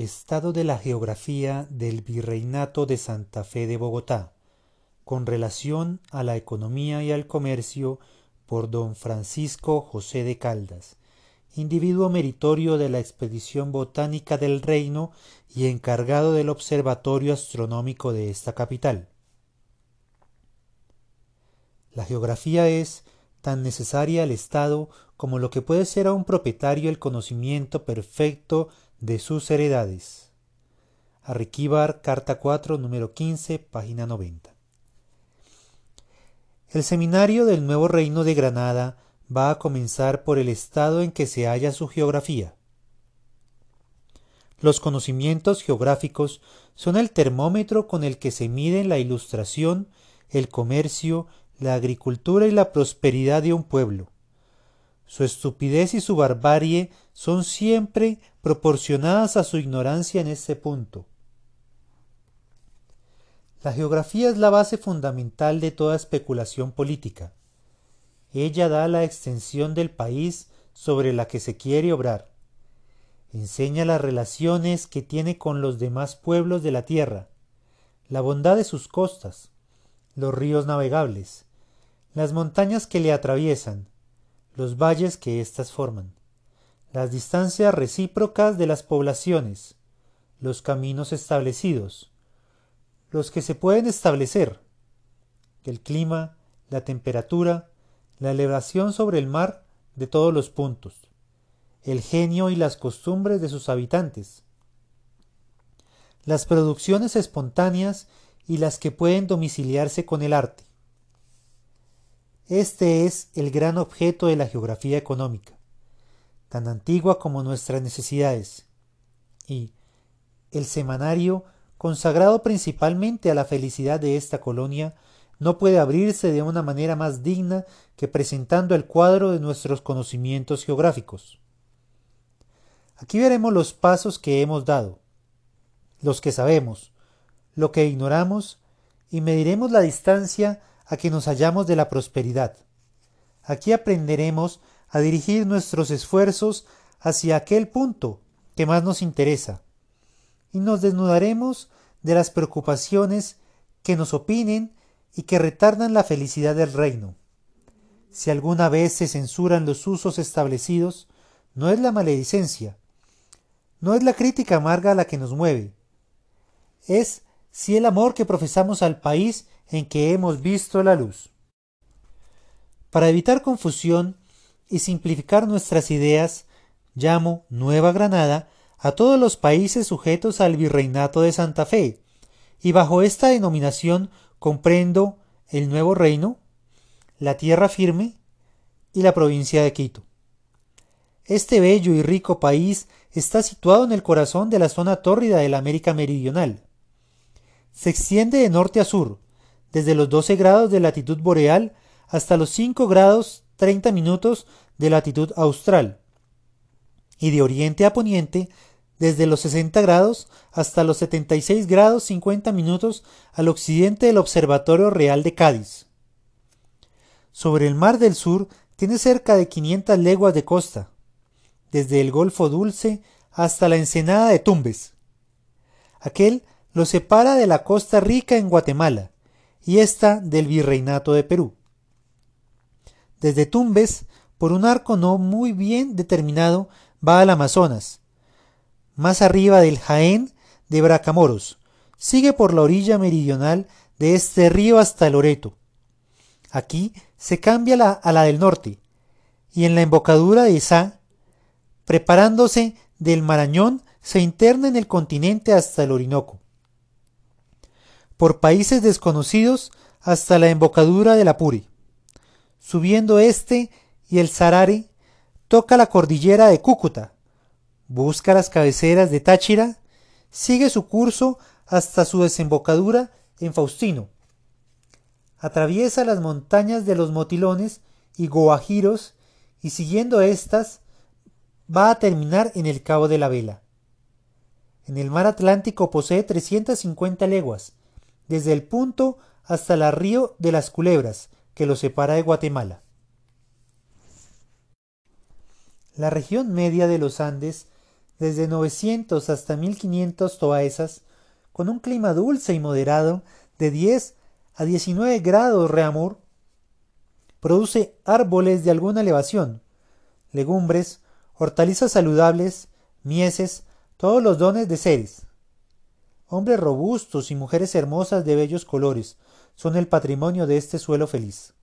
Estado de la geografía del Virreinato de Santa Fe de Bogotá, con relación a la economía y al comercio por don Francisco José de Caldas, individuo meritorio de la expedición botánica del reino y encargado del observatorio astronómico de esta capital. La geografía es tan necesaria al Estado como lo que puede ser a un propietario el conocimiento perfecto de sus heredades. Arriquíbar, carta 4, número 15, página 90. El seminario del nuevo reino de Granada va a comenzar por el estado en que se halla su geografía. Los conocimientos geográficos son el termómetro con el que se miden la ilustración, el comercio, la agricultura y la prosperidad de un pueblo. Su estupidez y su barbarie son siempre proporcionadas a su ignorancia en este punto. La geografía es la base fundamental de toda especulación política. Ella da la extensión del país sobre la que se quiere obrar. Enseña las relaciones que tiene con los demás pueblos de la tierra, la bondad de sus costas, los ríos navegables, las montañas que le atraviesan, los valles que éstas forman, las distancias recíprocas de las poblaciones, los caminos establecidos, los que se pueden establecer, el clima, la temperatura, la elevación sobre el mar de todos los puntos, el genio y las costumbres de sus habitantes, las producciones espontáneas y las que pueden domiciliarse con el arte, este es el gran objeto de la geografía económica, tan antigua como nuestras necesidades, y el semanario, consagrado principalmente a la felicidad de esta colonia, no puede abrirse de una manera más digna que presentando el cuadro de nuestros conocimientos geográficos. Aquí veremos los pasos que hemos dado, los que sabemos, lo que ignoramos, y mediremos la distancia a que nos hallamos de la prosperidad. Aquí aprenderemos a dirigir nuestros esfuerzos hacia aquel punto que más nos interesa, y nos desnudaremos de las preocupaciones que nos opinen y que retardan la felicidad del reino. Si alguna vez se censuran los usos establecidos, no es la maledicencia, no es la crítica amarga la que nos mueve, es si el amor que profesamos al país en que hemos visto la luz. Para evitar confusión y simplificar nuestras ideas, llamo Nueva Granada a todos los países sujetos al virreinato de Santa Fe, y bajo esta denominación comprendo el Nuevo Reino, la Tierra Firme y la provincia de Quito. Este bello y rico país está situado en el corazón de la zona tórrida de la América Meridional. Se extiende de norte a sur, desde los 12 grados de latitud boreal hasta los 5 grados 30 minutos de latitud austral, y de oriente a poniente desde los 60 grados hasta los 76 grados 50 minutos al occidente del Observatorio Real de Cádiz. Sobre el Mar del Sur tiene cerca de 500 leguas de costa, desde el Golfo Dulce hasta la ensenada de Tumbes. Aquel lo separa de la Costa Rica en Guatemala, y esta del Virreinato de Perú. Desde Tumbes, por un arco no muy bien determinado, va al Amazonas. Más arriba del Jaén de Bracamoros, sigue por la orilla meridional de este río hasta Loreto. Aquí se cambia la, a la del norte, y en la embocadura de Sá, preparándose del Marañón, se interna en el continente hasta el Orinoco por países desconocidos hasta la embocadura del Apure. Subiendo este y el Sarare, toca la cordillera de Cúcuta, busca las cabeceras de Táchira, sigue su curso hasta su desembocadura en Faustino. Atraviesa las montañas de los Motilones y Guajiros y siguiendo estas va a terminar en el Cabo de la Vela. En el mar Atlántico posee 350 leguas, desde el punto hasta la río de las Culebras, que lo separa de Guatemala. La región media de los Andes desde 900 hasta 1500 toaesas, con un clima dulce y moderado de 10 a 19 grados reamur, produce árboles de alguna elevación, legumbres, hortalizas saludables, mieses, todos los dones de seres. Hombres robustos y mujeres hermosas de bellos colores son el patrimonio de este suelo feliz.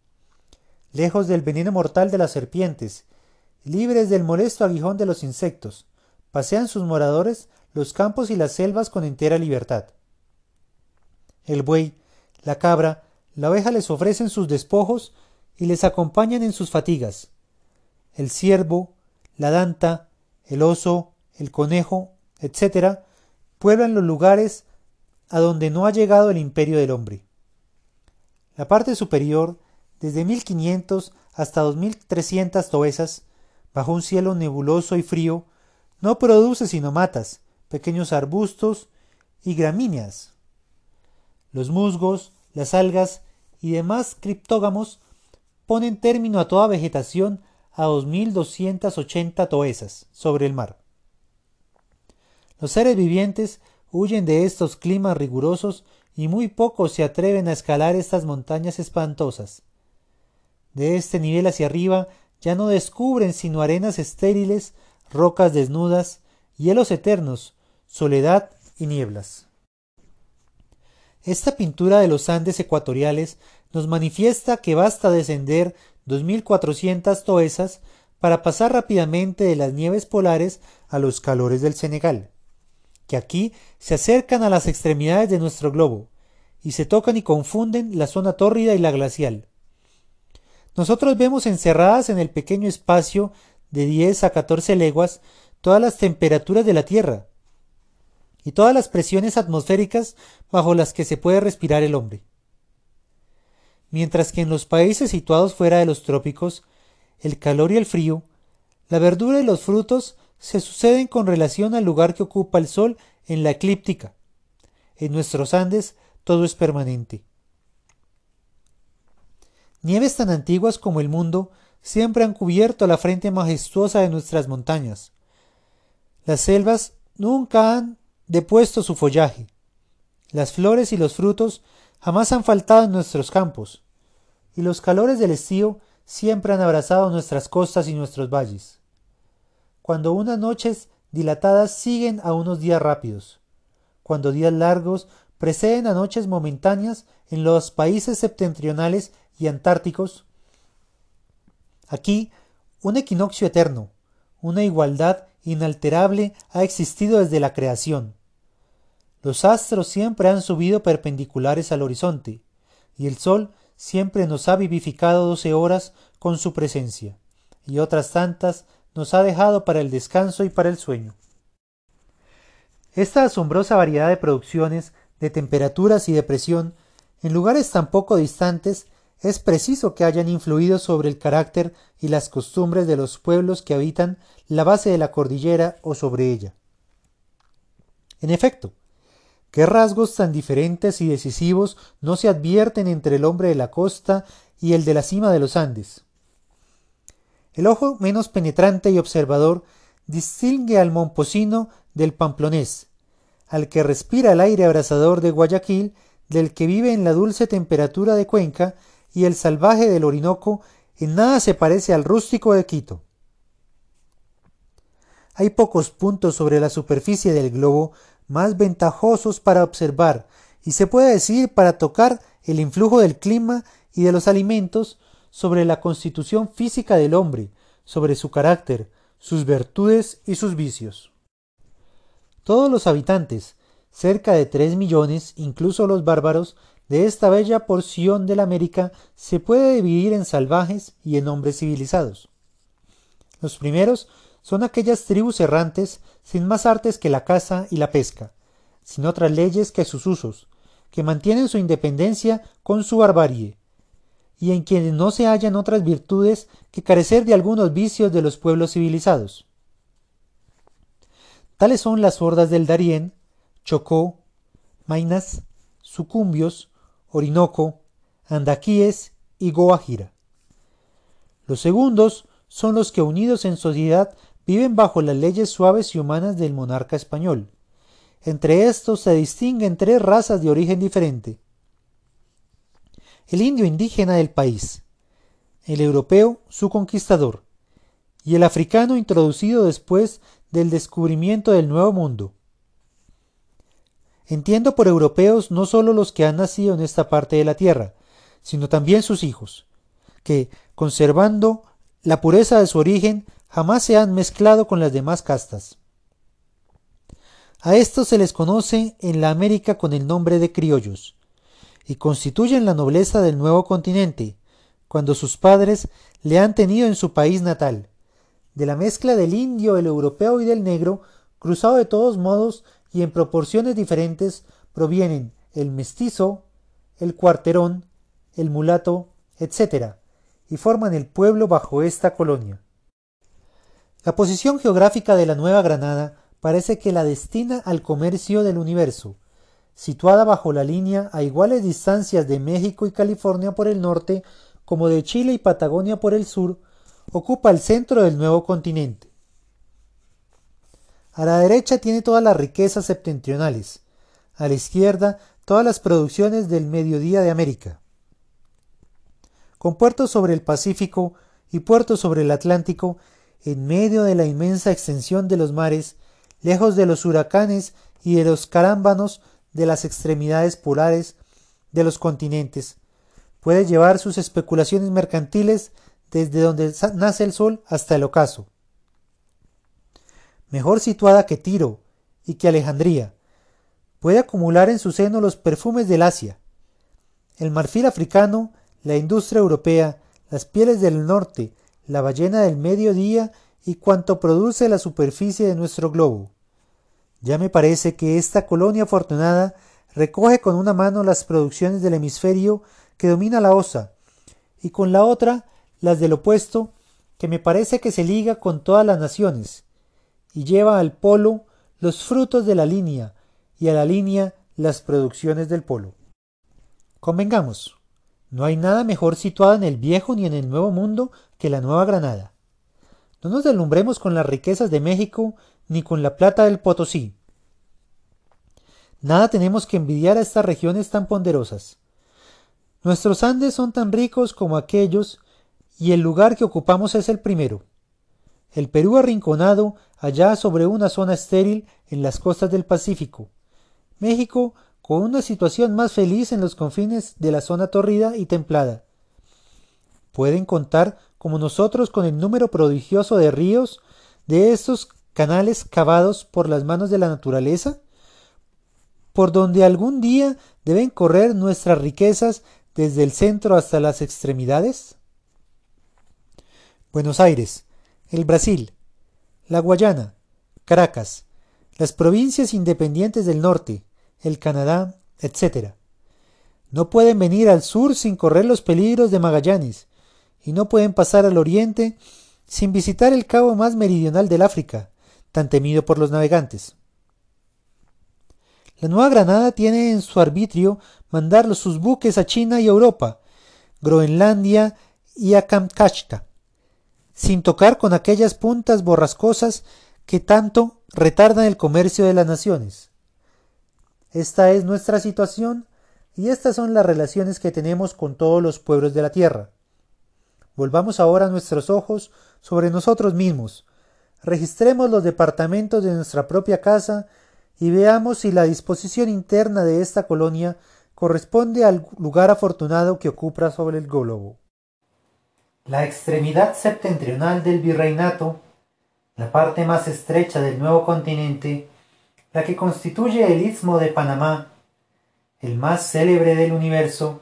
Lejos del veneno mortal de las serpientes, libres del molesto aguijón de los insectos, pasean sus moradores los campos y las selvas con entera libertad. El buey, la cabra, la oveja les ofrecen sus despojos y les acompañan en sus fatigas. El ciervo, la danta, el oso, el conejo, etc., pueblan los lugares a donde no ha llegado el imperio del hombre. La parte superior, desde 1500 hasta 2300 toesas, bajo un cielo nebuloso y frío, no produce sino matas, pequeños arbustos y gramíneas. Los musgos, las algas y demás criptógamos ponen término a toda vegetación a 2.280 toesas sobre el mar. Los seres vivientes huyen de estos climas rigurosos y muy pocos se atreven a escalar estas montañas espantosas. De este nivel hacia arriba ya no descubren sino arenas estériles rocas desnudas, hielos eternos, soledad y nieblas. Esta pintura de los Andes ecuatoriales nos manifiesta que basta descender 2.400 toesas para pasar rápidamente de las nieves polares a los calores del Senegal, que aquí se acercan a las extremidades de nuestro globo, y se tocan y confunden la zona tórrida y la glacial. Nosotros vemos encerradas en el pequeño espacio de 10 a 14 leguas todas las temperaturas de la Tierra y todas las presiones atmosféricas bajo las que se puede respirar el hombre. Mientras que en los países situados fuera de los trópicos, el calor y el frío, la verdura y los frutos se suceden con relación al lugar que ocupa el sol en la eclíptica. En nuestros Andes todo es permanente. Nieves tan antiguas como el mundo siempre han cubierto la frente majestuosa de nuestras montañas. Las selvas nunca han depuesto su follaje. Las flores y los frutos jamás han faltado en nuestros campos, y los calores del estío siempre han abrazado nuestras costas y nuestros valles. Cuando unas noches dilatadas siguen a unos días rápidos, cuando días largos preceden a noches momentáneas en los países septentrionales y antárticos, Aquí, un equinoccio eterno, una igualdad inalterable ha existido desde la creación. Los astros siempre han subido perpendiculares al horizonte, y el sol siempre nos ha vivificado doce horas con su presencia, y otras tantas nos ha dejado para el descanso y para el sueño. Esta asombrosa variedad de producciones, de temperaturas y de presión, en lugares tan poco distantes, es preciso que hayan influido sobre el carácter y las costumbres de los pueblos que habitan la base de la cordillera o sobre ella. En efecto, ¿qué rasgos tan diferentes y decisivos no se advierten entre el hombre de la costa y el de la cima de los Andes? El ojo menos penetrante y observador distingue al momposino del pamplonés, al que respira el aire abrasador de Guayaquil, del que vive en la dulce temperatura de Cuenca y el salvaje del Orinoco en nada se parece al rústico de Quito. Hay pocos puntos sobre la superficie del globo más ventajosos para observar y se puede decir para tocar el influjo del clima y de los alimentos sobre la constitución física del hombre, sobre su carácter, sus virtudes y sus vicios. Todos los habitantes, cerca de tres millones, incluso los bárbaros, de esta bella porción de la América se puede dividir en salvajes y en hombres civilizados. Los primeros son aquellas tribus errantes sin más artes que la caza y la pesca, sin otras leyes que sus usos, que mantienen su independencia con su barbarie, y en quienes no se hallan otras virtudes que carecer de algunos vicios de los pueblos civilizados. Tales son las hordas del Darién, Chocó, Mainas, Sucumbios, Orinoco, Andaquíes y Goajira. Los segundos son los que unidos en sociedad viven bajo las leyes suaves y humanas del monarca español. Entre estos se distinguen tres razas de origen diferente. El indio indígena del país, el europeo su conquistador, y el africano introducido después del descubrimiento del Nuevo Mundo. Entiendo por europeos no solo los que han nacido en esta parte de la tierra, sino también sus hijos, que, conservando la pureza de su origen, jamás se han mezclado con las demás castas. A estos se les conoce en la América con el nombre de criollos, y constituyen la nobleza del nuevo continente, cuando sus padres le han tenido en su país natal. De la mezcla del indio, el europeo y del negro, cruzado de todos modos y en proporciones diferentes, provienen el mestizo, el cuarterón, el mulato, etc., y forman el pueblo bajo esta colonia. La posición geográfica de la Nueva Granada parece que la destina al comercio del universo, situada bajo la línea a iguales distancias de México y California por el norte como de Chile y Patagonia por el sur, ocupa el centro del nuevo continente. A la derecha tiene todas las riquezas septentrionales, a la izquierda todas las producciones del mediodía de América. Con puertos sobre el Pacífico y puertos sobre el Atlántico, en medio de la inmensa extensión de los mares, lejos de los huracanes y de los carámbanos de las extremidades polares de los continentes, puede llevar sus especulaciones mercantiles desde donde nace el sol hasta el ocaso. Mejor situada que Tiro y que Alejandría, puede acumular en su seno los perfumes del Asia, el marfil africano, la industria europea, las pieles del norte, la ballena del mediodía y cuanto produce la superficie de nuestro globo. Ya me parece que esta colonia afortunada recoge con una mano las producciones del hemisferio que domina la osa, y con la otra las del opuesto, que me parece que se liga con todas las naciones, y lleva al polo los frutos de la línea, y a la línea las producciones del polo. Convengamos, no hay nada mejor situado en el viejo ni en el nuevo mundo que la Nueva Granada. No nos deslumbremos con las riquezas de México ni con la plata del Potosí. Nada tenemos que envidiar a estas regiones tan ponderosas. Nuestros Andes son tan ricos como aquellos y el lugar que ocupamos es el primero. El Perú arrinconado allá sobre una zona estéril en las costas del Pacífico. México con una situación más feliz en los confines de la zona torrida y templada. Pueden contar como nosotros con el número prodigioso de ríos de estos canales cavados por las manos de la naturaleza, por donde algún día deben correr nuestras riquezas desde el centro hasta las extremidades? Buenos Aires, el Brasil, la Guayana, Caracas, las provincias independientes del norte, el Canadá, etc. No pueden venir al sur sin correr los peligros de Magallanes, y no pueden pasar al oriente sin visitar el cabo más meridional del África, tan temido por los navegantes. La Nueva Granada tiene en su arbitrio mandar sus buques a China y Europa, Groenlandia y a Kamchatka, sin tocar con aquellas puntas borrascosas que tanto retardan el comercio de las naciones. Esta es nuestra situación y estas son las relaciones que tenemos con todos los pueblos de la tierra. Volvamos ahora nuestros ojos sobre nosotros mismos, registremos los departamentos de nuestra propia casa y veamos si la disposición interna de esta colonia corresponde al lugar afortunado que ocupa sobre el globo. La extremidad septentrional del virreinato, la parte más estrecha del nuevo continente, la que constituye el istmo de Panamá, el más célebre del universo,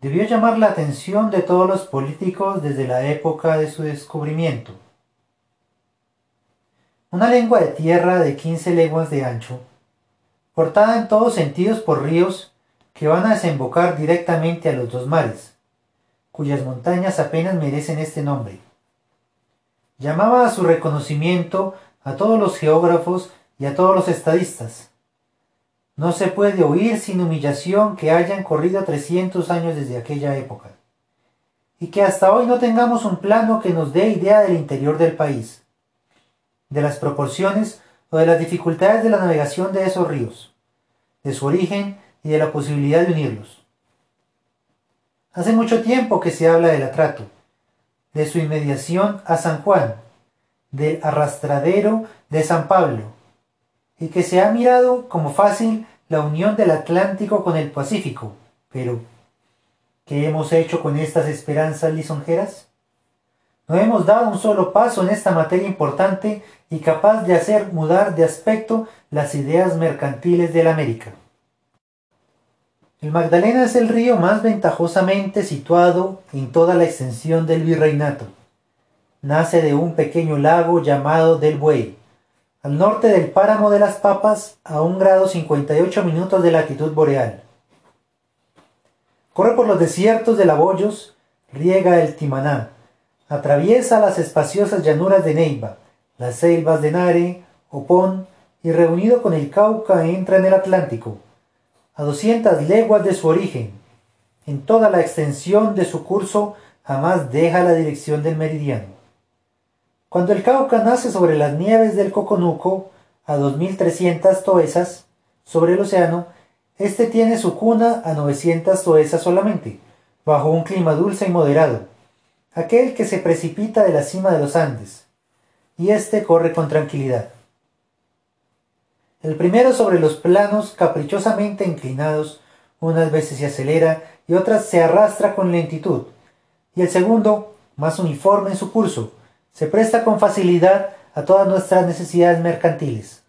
debió llamar la atención de todos los políticos desde la época de su descubrimiento. Una lengua de tierra de quince leguas de ancho, cortada en todos sentidos por ríos que van a desembocar directamente a los dos mares, cuyas montañas apenas merecen este nombre. Llamaba a su reconocimiento a todos los geógrafos y a todos los estadistas. No se puede oír sin humillación que hayan corrido trescientos años desde aquella época, y que hasta hoy no tengamos un plano que nos dé idea del interior del país. De las proporciones o de las dificultades de la navegación de esos ríos, de su origen y de la posibilidad de unirlos. Hace mucho tiempo que se habla del atrato, de su inmediación a San Juan, del arrastradero de San Pablo, y que se ha mirado como fácil la unión del Atlántico con el Pacífico. Pero, ¿qué hemos hecho con estas esperanzas lisonjeras? No hemos dado un solo paso en esta materia importante y capaz de hacer mudar de aspecto las ideas mercantiles de la América. El Magdalena es el río más ventajosamente situado en toda la extensión del virreinato. Nace de un pequeño lago llamado del Buey, al norte del páramo de las Papas, a un grado 58 minutos de latitud boreal. Corre por los desiertos de Laboyos, riega el Timaná, atraviesa las espaciosas llanuras de Neiva, las selvas de Nare, Opón, y reunido con el Cauca entra en el Atlántico, a 200 leguas de su origen. En toda la extensión de su curso jamás deja la dirección del meridiano. Cuando el Cauca nace sobre las nieves del Coconuco, a 2.300 toesas, sobre el océano, éste tiene su cuna a 900 toesas solamente, bajo un clima dulce y moderado, aquel que se precipita de la cima de los Andes, y éste corre con tranquilidad. El primero sobre los planos caprichosamente inclinados, unas veces se acelera y otras se arrastra con lentitud, y el segundo, más uniforme en su curso, se presta con facilidad a todas nuestras necesidades mercantiles.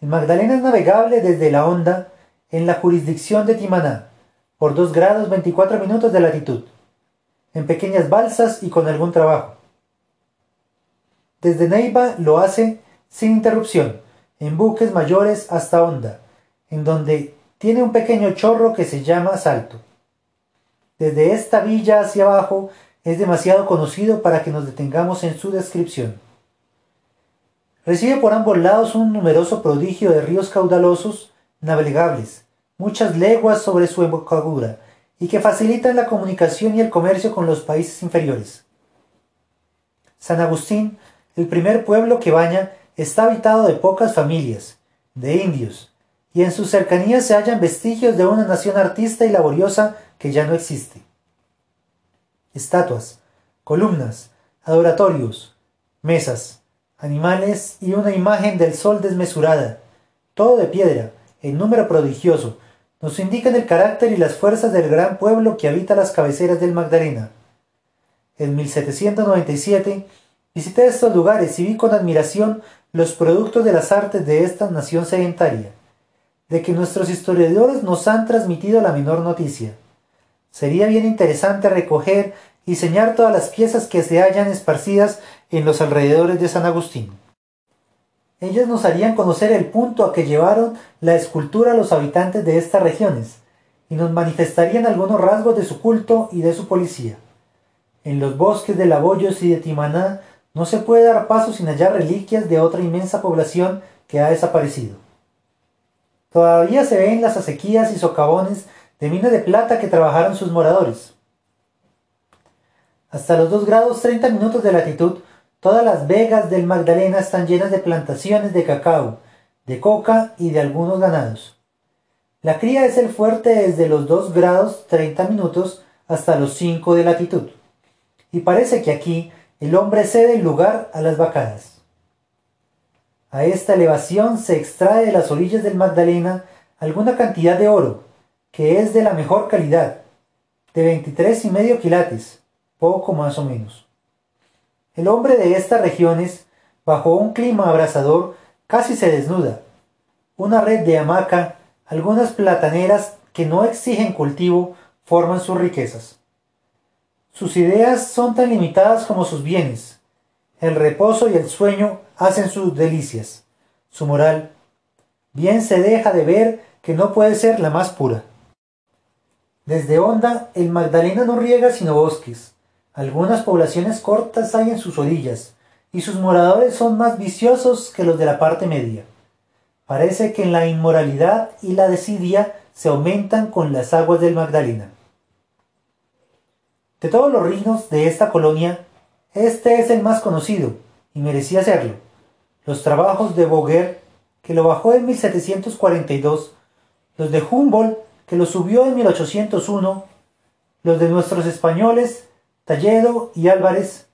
El Magdalena es navegable desde la Honda en la jurisdicción de Timaná, por 2 grados 24 minutos de latitud, en pequeñas balsas y con algún trabajo. Desde Neiva lo hace sin interrupción, en buques mayores hasta Honda, en donde tiene un pequeño chorro que se llama Salto. Desde esta villa hacia abajo es demasiado conocido para que nos detengamos en su descripción. Recibe por ambos lados un numeroso prodigio de ríos caudalosos, navegables, muchas leguas sobre su embocadura, y que facilitan la comunicación y el comercio con los países inferiores. San Agustín, el primer pueblo que baña, está habitado de pocas familias, de indios, y en sus cercanías se hallan vestigios de una nación artista y laboriosa que ya no existe. Estatuas, columnas, adoratorios, mesas, animales y una imagen del sol desmesurada, todo de piedra, en número prodigioso, nos indican el carácter y las fuerzas del gran pueblo que habita las cabeceras del Magdalena. En 1797 visité estos lugares y vi con admiración los productos de las artes de esta nación sedentaria, de que nuestros historiadores nos han transmitido la menor noticia. Sería bien interesante recoger y señalar todas las piezas que se hallan esparcidas en los alrededores de San Agustín. Ellas nos harían conocer el punto a que llevaron la escultura a los habitantes de estas regiones, y nos manifestarían algunos rasgos de su culto y de su policía. En los bosques de Laboyos y de Timaná no se puede dar paso sin hallar reliquias de otra inmensa población que ha desaparecido. Todavía se ven las acequias y socavones de mina de plata que trabajaron sus moradores. Hasta los 2 grados 30 minutos de latitud, todas las vegas del Magdalena están llenas de plantaciones de cacao, de coca y de algunos ganados. La cría es el fuerte desde los 2 grados 30 minutos hasta los 5 de latitud. Y parece que aquí el hombre cede el lugar a las vacadas. A esta elevación se extrae de las orillas del Magdalena alguna cantidad de oro, que es de la mejor calidad, de veintitrés y medio quilates, poco más o menos. El hombre de estas regiones, bajo un clima abrasador, casi se desnuda. Una red de hamaca, algunas plataneras que no exigen cultivo, forman sus riquezas. Sus ideas son tan limitadas como sus bienes. El reposo y el sueño hacen sus delicias. Su moral, bien se deja de ver que no puede ser la más pura. Desde Honda, el Magdalena no riega sino bosques. Algunas poblaciones cortas hay en sus orillas, y sus moradores son más viciosos que los de la parte media. Parece que en la inmoralidad y la desidia se aumentan con las aguas del Magdalena. De todos los reinos de esta colonia, este es el más conocido, y merecía hacerlo. Los trabajos de Boguer, que lo bajó en 1742, los de Humboldt, que lo subió en 1801, los de nuestros españoles, Talledo y Álvarez,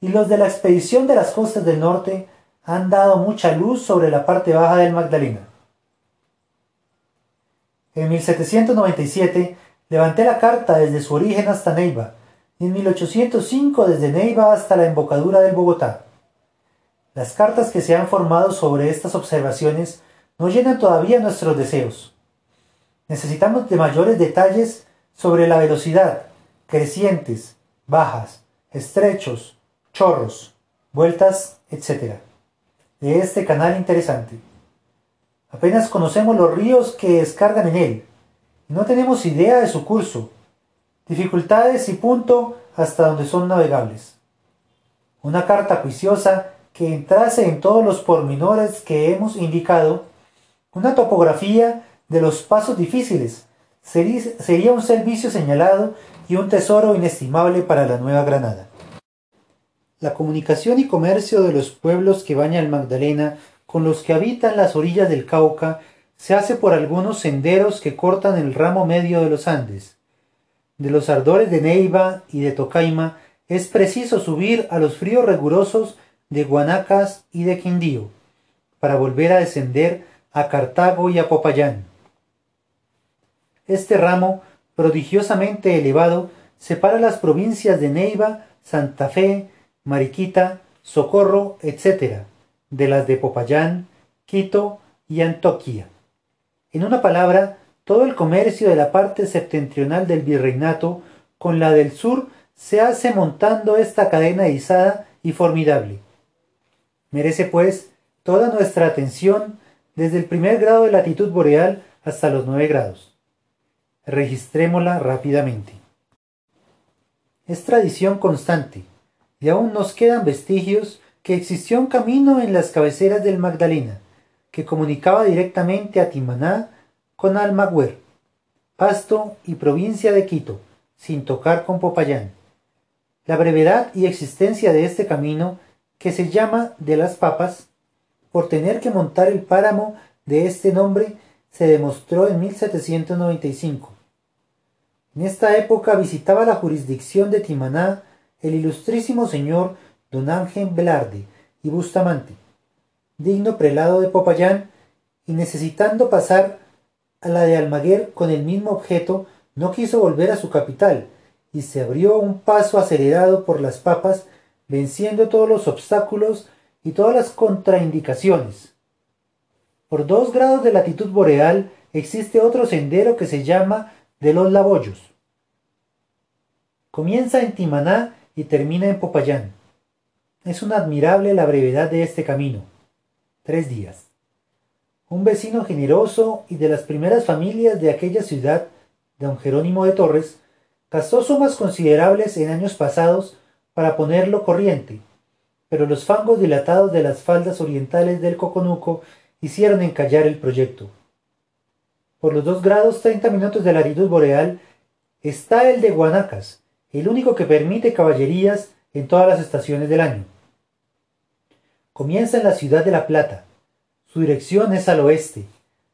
y los de la expedición de las costas del norte han dado mucha luz sobre la parte baja del Magdalena. En 1797 levanté la carta desde su origen hasta Neiva, y en 1805 desde Neiva hasta la embocadura del Bogotá. Las cartas que se han formado sobre estas observaciones no llenan todavía nuestros deseos. Necesitamos de mayores detalles sobre la velocidad, crecientes, bajas, estrechos, chorros, vueltas, etc. de este canal interesante. Apenas conocemos los ríos que descargan en él, no tenemos idea de su curso, dificultades y punto hasta donde son navegables. Una carta juiciosa que entrase en todos los pormenores que hemos indicado, una topografía de los pasos difíciles, sería un servicio señalado y un tesoro inestimable para la Nueva Granada. La comunicación y comercio de los pueblos que baña el Magdalena con los que habitan las orillas del Cauca se hace por algunos senderos que cortan el ramo medio de los Andes. De los ardores de Neiva y de Tocaima es preciso subir a los fríos rigurosos de Guanacas y de Quindío, para volver a descender a Cartago y a Popayán. Este ramo, prodigiosamente elevado, separa las provincias de Neiva, Santa Fe, Mariquita, Socorro, etc., de las de Popayán, Quito y Antoquia. En una palabra, todo el comercio de la parte septentrional del virreinato con la del sur se hace montando esta cadena izada y formidable. Merece, pues, toda nuestra atención desde el primer grado de latitud boreal hasta los nueve grados. Registrémosla rápidamente. Es tradición constante, y aún nos quedan vestigios que existió un camino en las cabeceras del Magdalena, que comunicaba directamente a Timaná con Almaguer, Pasto y provincia de Quito, sin tocar con Popayán. La brevedad y existencia de este camino que se llama de las papas, por tener que montar el páramo de este nombre, se demostró en 1795. En esta época visitaba la jurisdicción de Timaná el ilustrísimo señor don Ángel Velarde y Bustamante, digno prelado de Popayán, y necesitando pasar a la de Almaguer con el mismo objeto, no quiso volver a su capital, y se abrió un paso acelerado por las papas venciendo todos los obstáculos y todas las contraindicaciones. Por dos grados de latitud boreal existe otro sendero que se llama de los Labollos. Comienza en Timaná y termina en Popayán. Es una admirable la brevedad de este camino. Tres días. Un vecino generoso y de las primeras familias de aquella ciudad, don Jerónimo de Torres, gastó sumas considerables en años pasados para ponerlo corriente, pero los fangos dilatados de las faldas orientales del Coconuco hicieron encallar el proyecto. Por los dos grados treinta minutos de latitud boreal está el de Guanacas, el único que permite caballerías en todas las estaciones del año. Comienza en la ciudad de La Plata. Su dirección es al oeste.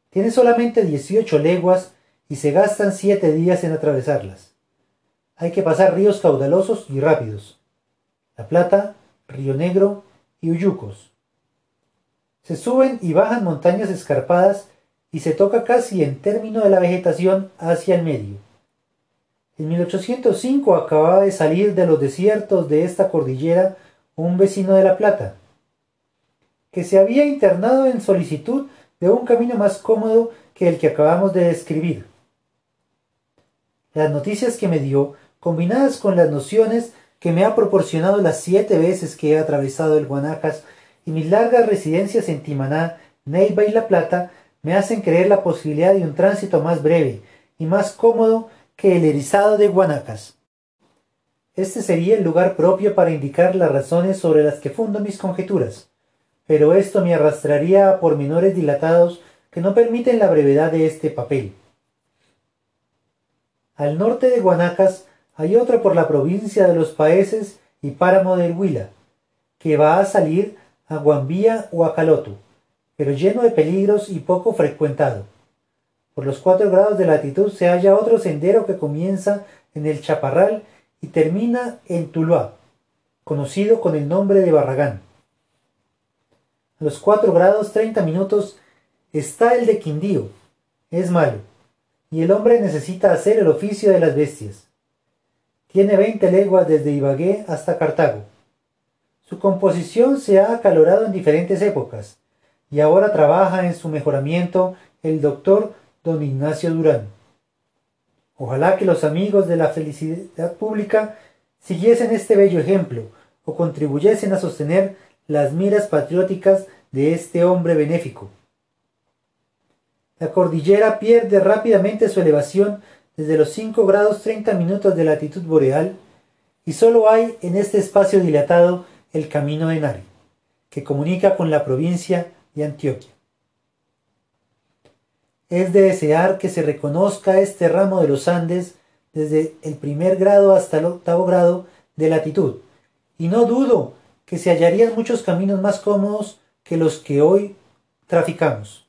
Tiene solamente 18 leguas y se gastan siete días en atravesarlas. Hay que pasar ríos caudalosos y rápidos. La Plata, Río Negro y Uyucos. Se suben y bajan montañas escarpadas y se toca casi en término de la vegetación hacia el medio. En 1805 acababa de salir de los desiertos de esta cordillera un vecino de La Plata, que se había internado en solicitud de un camino más cómodo que el que acabamos de describir. Las noticias que me dio, combinadas con las nociones que me ha proporcionado las siete veces que he atravesado el Guanajas y mis largas residencias en Timaná, Neiva y La Plata me hacen creer la posibilidad de un tránsito más breve y más cómodo que el erizado de Guanacas. Este sería el lugar propio para indicar las razones sobre las que fundo mis conjeturas, pero esto me arrastraría a pormenores dilatados que no permiten la brevedad de este papel. Al norte de Guanacas hay otra por la provincia de los Paeses y páramo del Huila, que va a salir a Guambía o a Caloto, pero lleno de peligros y poco frecuentado. Por los cuatro grados de latitud se halla otro sendero que comienza en el Chaparral y termina en Tuluá, conocido con el nombre de Barragán. A los cuatro grados treinta minutos está el de Quindío. Es malo, y el hombre necesita hacer el oficio de las bestias. Tiene veinte leguas desde Ibagué hasta Cartago. Su composición se ha acalorado en diferentes épocas, y ahora trabaja en su mejoramiento el doctor don Ignacio Durán. Ojalá que los amigos de la felicidad pública siguiesen este bello ejemplo o contribuyesen a sostener las miras patrióticas de este hombre benéfico. La cordillera pierde rápidamente su elevación desde los 5 grados 30 minutos de latitud boreal y solo hay en este espacio dilatado el camino de Nari, que comunica con la provincia de Antioquia. Es de desear que se reconozca este ramo de los Andes desde el primer grado hasta el octavo grado de latitud, y no dudo que se hallarían muchos caminos más cómodos que los que hoy traficamos.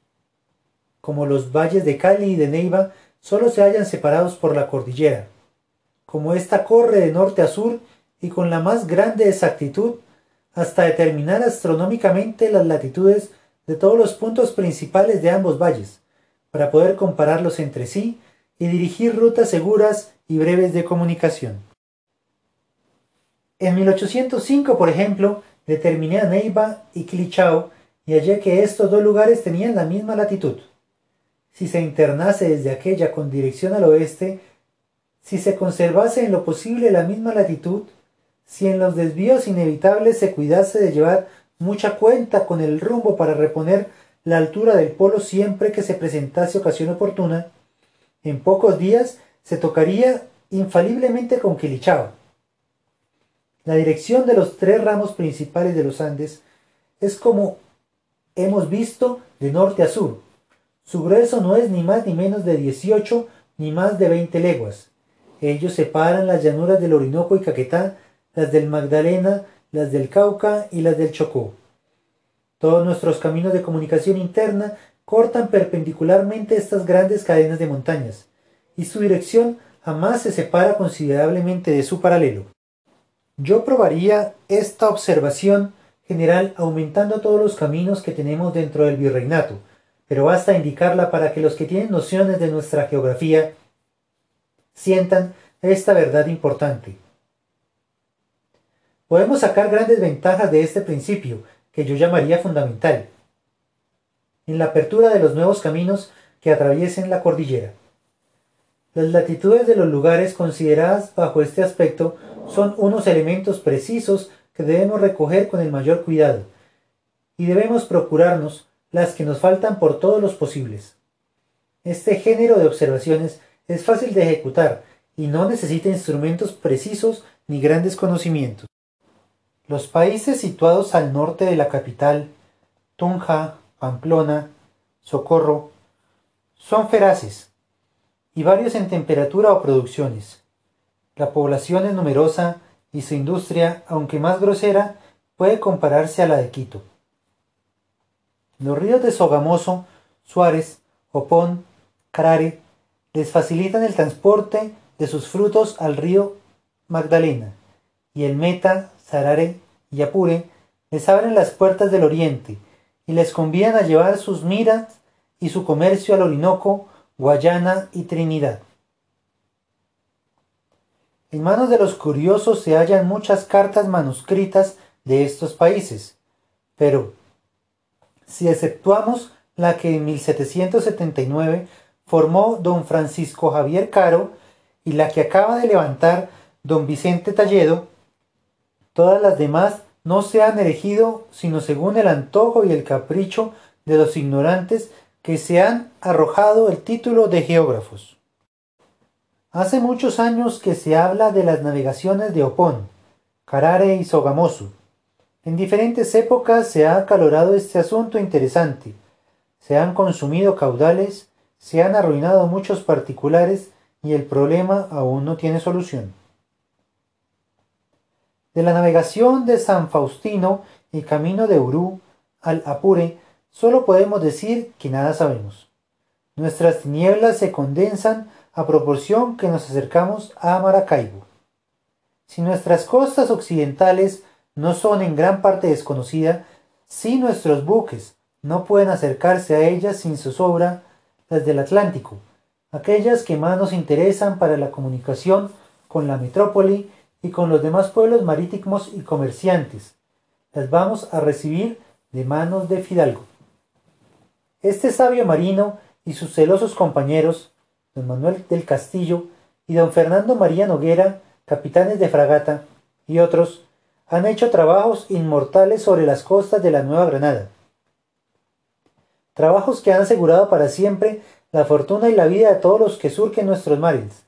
Como los valles de Cali y de Neiva solo se hallan separados por la cordillera. Como ésta corre de norte a sur y con la más grande exactitud hasta determinar astronómicamente las latitudes de todos los puntos principales de ambos valles, para poder compararlos entre sí y dirigir rutas seguras y breves de comunicación. En 1805, por ejemplo, determiné a Neiva y Clichao y hallé que estos dos lugares tenían la misma latitud. Si se internase desde aquella con dirección al oeste, si se conservase en lo posible la misma latitud, si en los desvíos inevitables se cuidase de llevar mucha cuenta con el rumbo para reponer la altura del polo siempre que se presentase ocasión oportuna, en pocos días se tocaría infaliblemente con Quilichao. La dirección de los tres ramos principales de los Andes es como hemos visto de norte a sur. Su grueso no es ni más ni menos de 18 ni más de 20 leguas. Ellos separan las llanuras del Orinoco y Caquetá, las del Magdalena, las del Cauca y las del Chocó. Todos nuestros caminos de comunicación interna cortan perpendicularmente estas grandes cadenas de montañas, y su dirección jamás se separa considerablemente de su paralelo. Yo probaría esta observación general aumentando todos los caminos que tenemos dentro del virreinato, pero basta indicarla para que los que tienen nociones de nuestra geografía sientan esta verdad importante. Podemos sacar grandes ventajas de este principio, que yo llamaría fundamental, en la apertura de los nuevos caminos que atraviesen la cordillera. Las latitudes de los lugares consideradas bajo este aspecto son unos elementos precisos que debemos recoger con el mayor cuidado, y debemos procurarnos las que nos faltan por todos los posibles. Este género de observaciones es fácil de ejecutar y no necesita instrumentos precisos ni grandes conocimientos. Los países situados al norte de la capital, Tunja, Pamplona, Socorro, son feraces y varios en temperatura o producciones. La población es numerosa y su industria, aunque más grosera, puede compararse a la de Quito. Los ríos de Sogamoso, Suárez, Opón, Carare les facilitan el transporte de sus frutos al río Magdalena y el Meta, Y Apure les abren las puertas del oriente y les convidan a llevar sus miras y su comercio al Orinoco, Guayana y Trinidad. En manos de los curiosos se hallan muchas cartas manuscritas de estos países, pero si exceptuamos la que en 1779 formó don Francisco Javier Caro y la que acaba de levantar don Vicente Talledo, Todas las demás no se han erigido sino según el antojo y el capricho de los ignorantes que se han arrojado el título de geógrafos. Hace muchos años que se habla de las navegaciones de Opón, Carare y Sogamoso. En diferentes épocas se ha acalorado este asunto interesante. Se han consumido caudales, se han arruinado muchos particulares y el problema aún no tiene solución. De la navegación de San Faustino y camino de Urú al Apure, solo podemos decir que nada sabemos. Nuestras tinieblas se condensan a proporción que nos acercamos a Maracaibo. Si nuestras costas occidentales no son en gran parte desconocidas, si nuestros buques no pueden acercarse a ellas sin zozobra, las del Atlántico, aquellas que más nos interesan para la comunicación con la metrópoli y con los demás pueblos marítimos y comerciantes, las vamos a recibir de manos de Fidalgo. Este sabio marino y sus celosos compañeros, don Manuel del Castillo y don Fernando María Noguera, capitanes de fragata, y otros, han hecho trabajos inmortales sobre las costas de la Nueva Granada. Trabajos que han asegurado para siempre la fortuna y la vida de todos los que surquen nuestros mares.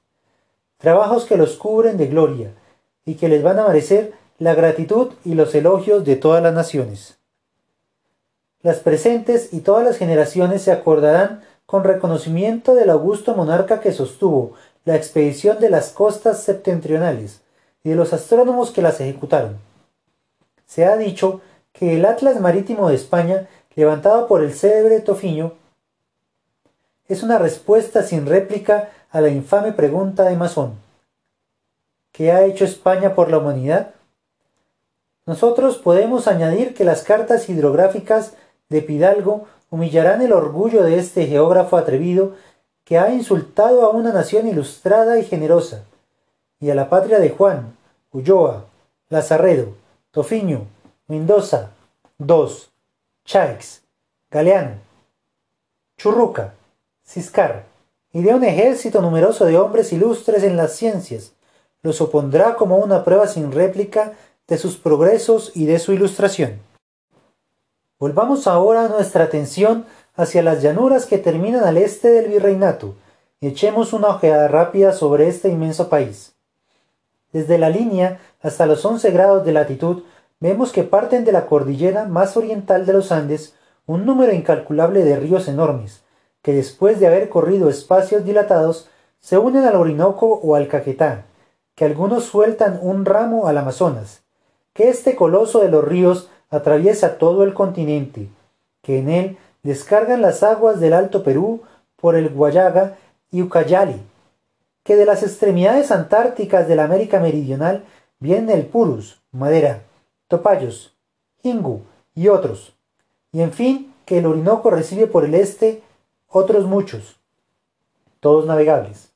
Trabajos que los cubren de gloria y que les van a merecer la gratitud y los elogios de todas las naciones. Las presentes y todas las generaciones se acordarán con reconocimiento del augusto monarca que sostuvo la expedición de las costas septentrionales y de los astrónomos que las ejecutaron. Se ha dicho que el Atlas Marítimo de España, levantado por el célebre Tofiño, es una respuesta sin réplica a la infame pregunta de Masón. ¿Qué ha hecho España por la humanidad? Nosotros podemos añadir que las cartas hidrográficas de Pidalgo humillarán el orgullo de este geógrafo atrevido que ha insultado a una nación ilustrada y generosa, y a la patria de Juan, Ulloa, Lazarredo, Tofiño, Mendoza, Dos, Chaix, Galeano, Churruca, Ciscar, y de un ejército numeroso de hombres ilustres en las ciencias, los opondrá como una prueba sin réplica de sus progresos y de su ilustración. Volvamos ahora nuestra atención hacia las llanuras que terminan al este del virreinato y echemos una ojeada rápida sobre este inmenso país. Desde la línea hasta los 11 grados de latitud vemos que parten de la cordillera más oriental de los Andes un número incalculable de ríos enormes, que después de haber corrido espacios dilatados se unen al Orinoco o al Caquetá, que algunos sueltan un ramo al Amazonas, que este coloso de los ríos atraviesa todo el continente, que en él descargan las aguas del Alto Perú por el Guayaga y Ucayali, que de las extremidades antárticas de la América Meridional viene el Purus, madera, topayos, Ingu y otros, y en fin que el Orinoco recibe por el este otros muchos, todos navegables.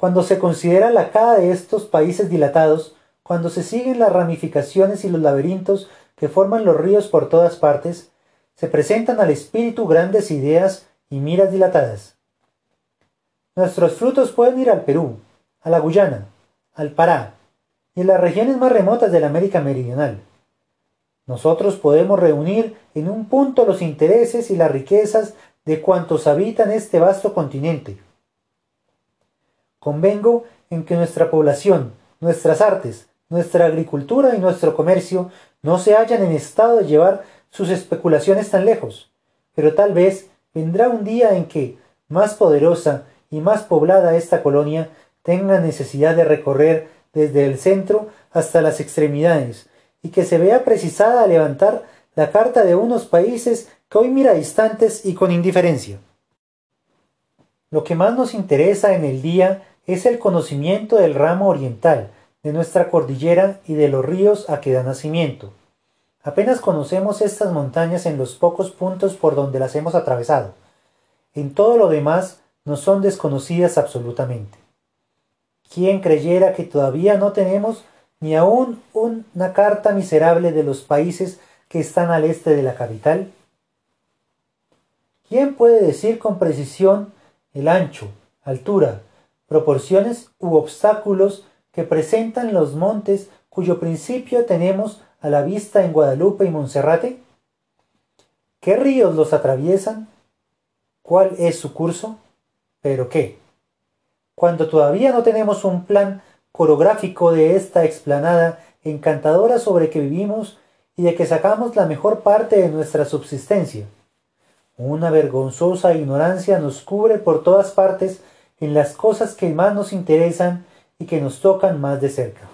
Cuando se considera la cada de estos países dilatados, cuando se siguen las ramificaciones y los laberintos que forman los ríos por todas partes, se presentan al espíritu grandes ideas y miras dilatadas. Nuestros frutos pueden ir al Perú, a la Guyana, al Pará y en las regiones más remotas de la América Meridional. Nosotros podemos reunir en un punto los intereses y las riquezas de cuantos habitan este vasto continente. Convengo en que nuestra población, nuestras artes, nuestra agricultura y nuestro comercio no se hallan en estado de llevar sus especulaciones tan lejos, pero tal vez vendrá un día en que, más poderosa y más poblada esta colonia, tenga necesidad de recorrer desde el centro hasta las extremidades, y que se vea precisada a levantar la carta de unos países que hoy mira distantes y con indiferencia. Lo que más nos interesa en el día es el conocimiento del ramo oriental, de nuestra cordillera y de los ríos a que da nacimiento. Apenas conocemos estas montañas en los pocos puntos por donde las hemos atravesado. En todo lo demás nos son desconocidas absolutamente. ¿Quién creyera que todavía no tenemos ni aún una carta miserable de los países que están al este de la capital? ¿Quién puede decir con precisión el ancho, altura, proporciones u obstáculos que presentan los montes cuyo principio tenemos a la vista en Guadalupe y Monserrate? ¿Qué ríos los atraviesan? ¿Cuál es su curso? ¿Pero qué? Cuando todavía no tenemos un plan coreográfico de esta explanada encantadora sobre que vivimos y de que sacamos la mejor parte de nuestra subsistencia. Una vergonzosa ignorancia nos cubre por todas partes en las cosas que más nos interesan y que nos tocan más de cerca.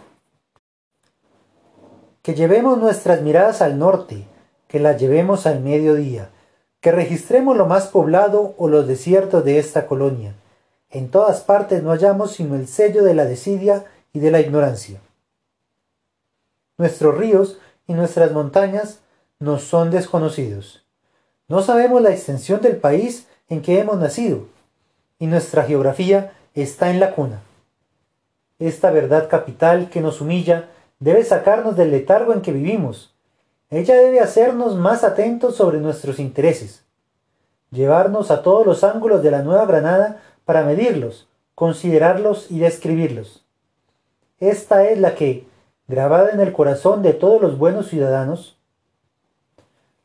que llevemos nuestras miradas al norte, que las llevemos al mediodía, que registremos lo más poblado o los desiertos de esta colonia. En todas partes no hallamos sino el sello de la desidia y de la ignorancia. Nuestros ríos y nuestras montañas nos son desconocidos. No sabemos la extensión del país en que hemos nacido, y nuestra geografía está en la cuna. Esta verdad capital que nos humilla debe sacarnos del letargo en que vivimos. Ella debe hacernos más atentos sobre nuestros intereses, llevarnos a todos los ángulos de la Nueva Granada para medirlos, considerarlos y describirlos. Esta es la que, grabada en el corazón de todos los buenos ciudadanos,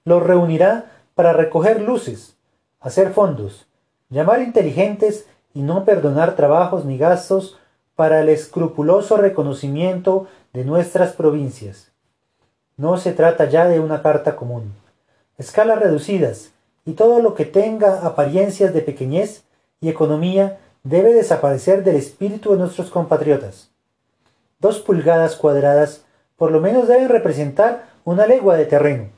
los reunirá para recoger luces, hacer fondos, llamar inteligentes y no perdonar trabajos ni gastos para el escrupuloso reconocimiento de nuestras provincias. No se trata ya de una carta común. Escalas reducidas y todo lo que tenga apariencias de pequeñez y economía debe desaparecer del espíritu de nuestros compatriotas. Dos pulgadas cuadradas por lo menos deben representar una legua de terreno.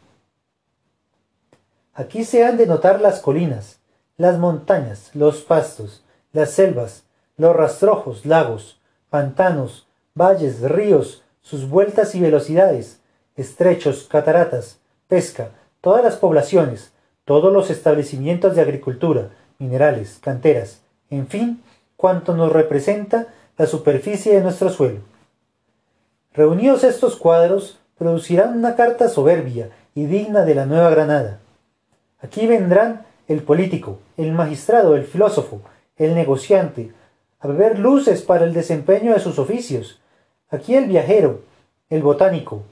Aquí se han de notar las colinas, las montañas, los pastos, las selvas, los rastrojos, lagos, pantanos, valles, ríos, sus vueltas y velocidades, estrechos, cataratas, pesca, todas las poblaciones, todos los establecimientos de agricultura, minerales, canteras, en fin, cuanto nos representa la superficie de nuestro suelo. Reunidos estos cuadros, producirán una carta soberbia y digna de la Nueva Granada. Aquí vendrán el político, el magistrado, el filósofo, el negociante, a beber luces para el desempeño de sus oficios. Aquí el viajero, el botánico,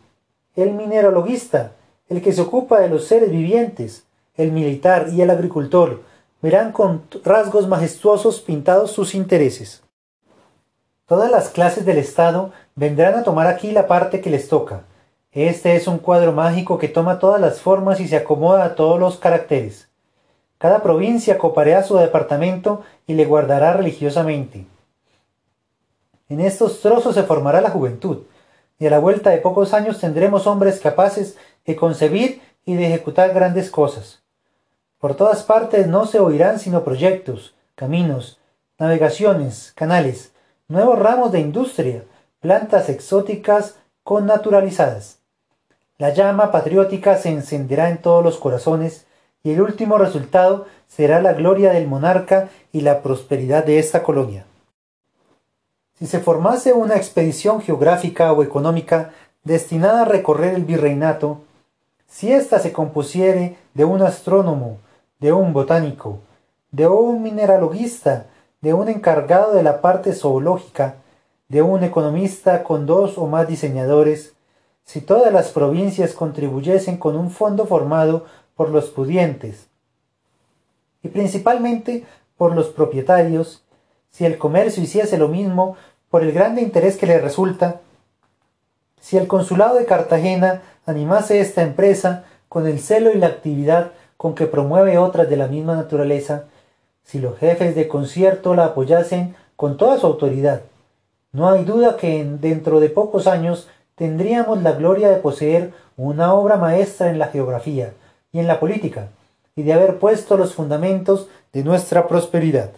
el mineralogista, el que se ocupa de los seres vivientes, el militar y el agricultor, verán con rasgos majestuosos pintados sus intereses. Todas las clases del Estado vendrán a tomar aquí la parte que les toca. Este es un cuadro mágico que toma todas las formas y se acomoda a todos los caracteres. Cada provincia copará su departamento y le guardará religiosamente. En estos trozos se formará la juventud, y a la vuelta de pocos años tendremos hombres capaces de concebir y de ejecutar grandes cosas. Por todas partes no se oirán sino proyectos, caminos, navegaciones, canales, nuevos ramos de industria, plantas exóticas con naturalizadas. La llama patriótica se encenderá en todos los corazones y el último resultado será la gloria del monarca y la prosperidad de esta colonia. Si se formase una expedición geográfica o económica destinada a recorrer el virreinato, si ésta se compusiere de un astrónomo, de un botánico, de un mineralogista, de un encargado de la parte zoológica, de un economista con dos o más diseñadores, si todas las provincias contribuyesen con un fondo formado por los pudientes y principalmente por los propietarios, si el comercio hiciese lo mismo por el grande interés que le resulta, si el consulado de Cartagena animase esta empresa con el celo y la actividad con que promueve otras de la misma naturaleza, si los jefes de concierto la apoyasen con toda su autoridad, no hay duda que dentro de pocos años tendríamos la gloria de poseer una obra maestra en la geografía, y en la política, y de haber puesto los fundamentos de nuestra prosperidad.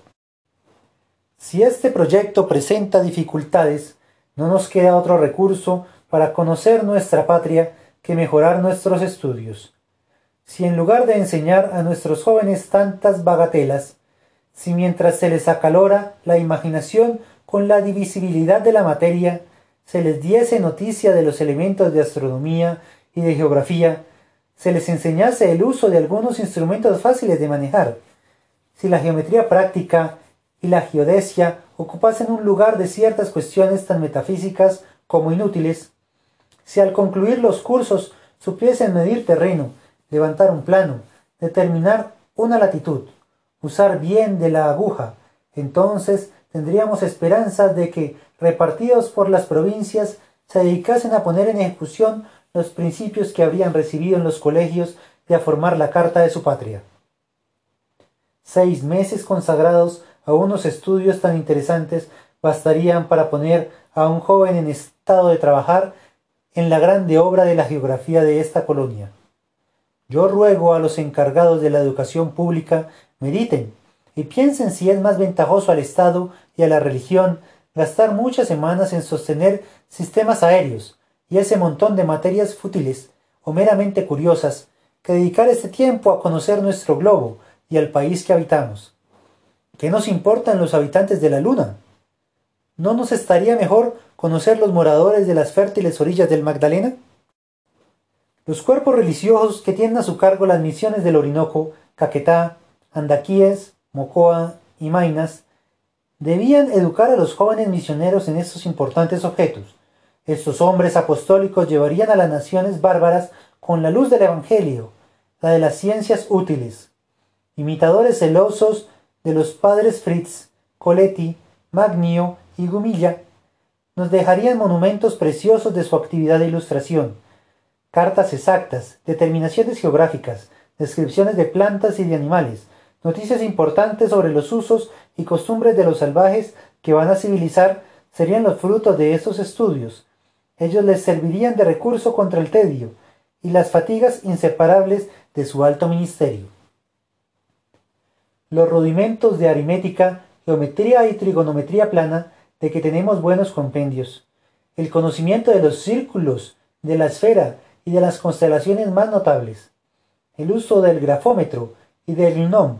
Si este proyecto presenta dificultades, no nos queda otro recurso para conocer nuestra patria que mejorar nuestros estudios. Si en lugar de enseñar a nuestros jóvenes tantas bagatelas, si mientras se les acalora la imaginación con la divisibilidad de la materia, se les diese noticia de los elementos de astronomía y de geografía, se les enseñase el uso de algunos instrumentos fáciles de manejar, si la geometría práctica y la geodesia ocupasen un lugar de ciertas cuestiones tan metafísicas como inútiles, si al concluir los cursos supiesen medir terreno, levantar un plano, determinar una latitud, usar bien de la aguja, entonces tendríamos esperanzas de que, repartidos por las provincias, se dedicasen a poner en ejecución los principios que habrían recibido en los colegios de a formar la Carta de su patria. Seis meses consagrados a unos estudios tan interesantes bastarían para poner a un joven en estado de trabajar en la grande obra de la geografía de esta colonia. Yo ruego a los encargados de la educación pública mediten y piensen si es más ventajoso al Estado y a la religión gastar muchas semanas en sostener sistemas aéreos y ese montón de materias fútiles o meramente curiosas que dedicar este tiempo a conocer nuestro globo y al país que habitamos. ¿Qué nos importan los habitantes de la Luna? ¿No nos estaría mejor conocer los moradores de las fértiles orillas del Magdalena? Los cuerpos religiosos que tienen a su cargo las misiones del Orinoco, Caquetá, Andaquíes, Mocoa y Mainas debían educar a los jóvenes misioneros en estos importantes objetos. Estos hombres apostólicos llevarían a las naciones bárbaras con la luz del Evangelio, la de las ciencias útiles. Imitadores celosos de los padres Fritz, Coletti, Magnio y Gumilla, nos dejarían monumentos preciosos de su actividad de ilustración, cartas exactas, determinaciones geográficas, descripciones de plantas y de animales, noticias importantes sobre los usos y costumbres de los salvajes que van a civilizar serían los frutos de estos estudios. Ellos les servirían de recurso contra el tedio y las fatigas inseparables de su alto ministerio. Los rudimentos de aritmética, geometría y trigonometría plana de que tenemos buenos compendios. El conocimiento de los círculos, de la esfera y de las constelaciones más notables. El uso del grafómetro y del gnom,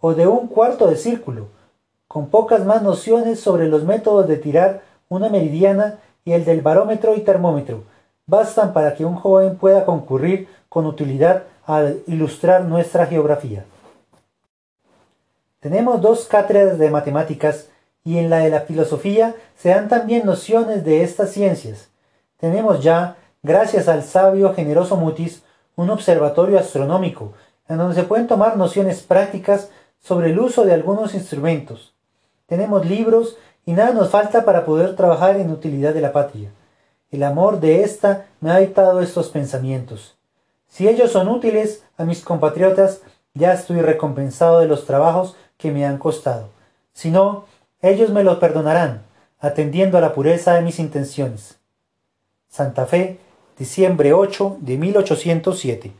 o de un cuarto de círculo, con pocas más nociones sobre los métodos de tirar una meridiana y el del barómetro y termómetro, bastan para que un joven pueda concurrir con utilidad a ilustrar nuestra geografía. Tenemos dos cátedras de matemáticas y en la de la filosofía se dan también nociones de estas ciencias. Tenemos ya, gracias al sabio generoso Mutis, un observatorio astronómico, en donde se pueden tomar nociones prácticas sobre el uso de algunos instrumentos. Tenemos libros y nada nos falta para poder trabajar en utilidad de la patria. El amor de ésta me ha dictado estos pensamientos. Si ellos son útiles a mis compatriotas, ya estoy recompensado de los trabajos que me han costado. Si no, ellos me lo perdonarán, atendiendo a la pureza de mis intenciones. Santa Fe, diciembre 8 de 1807.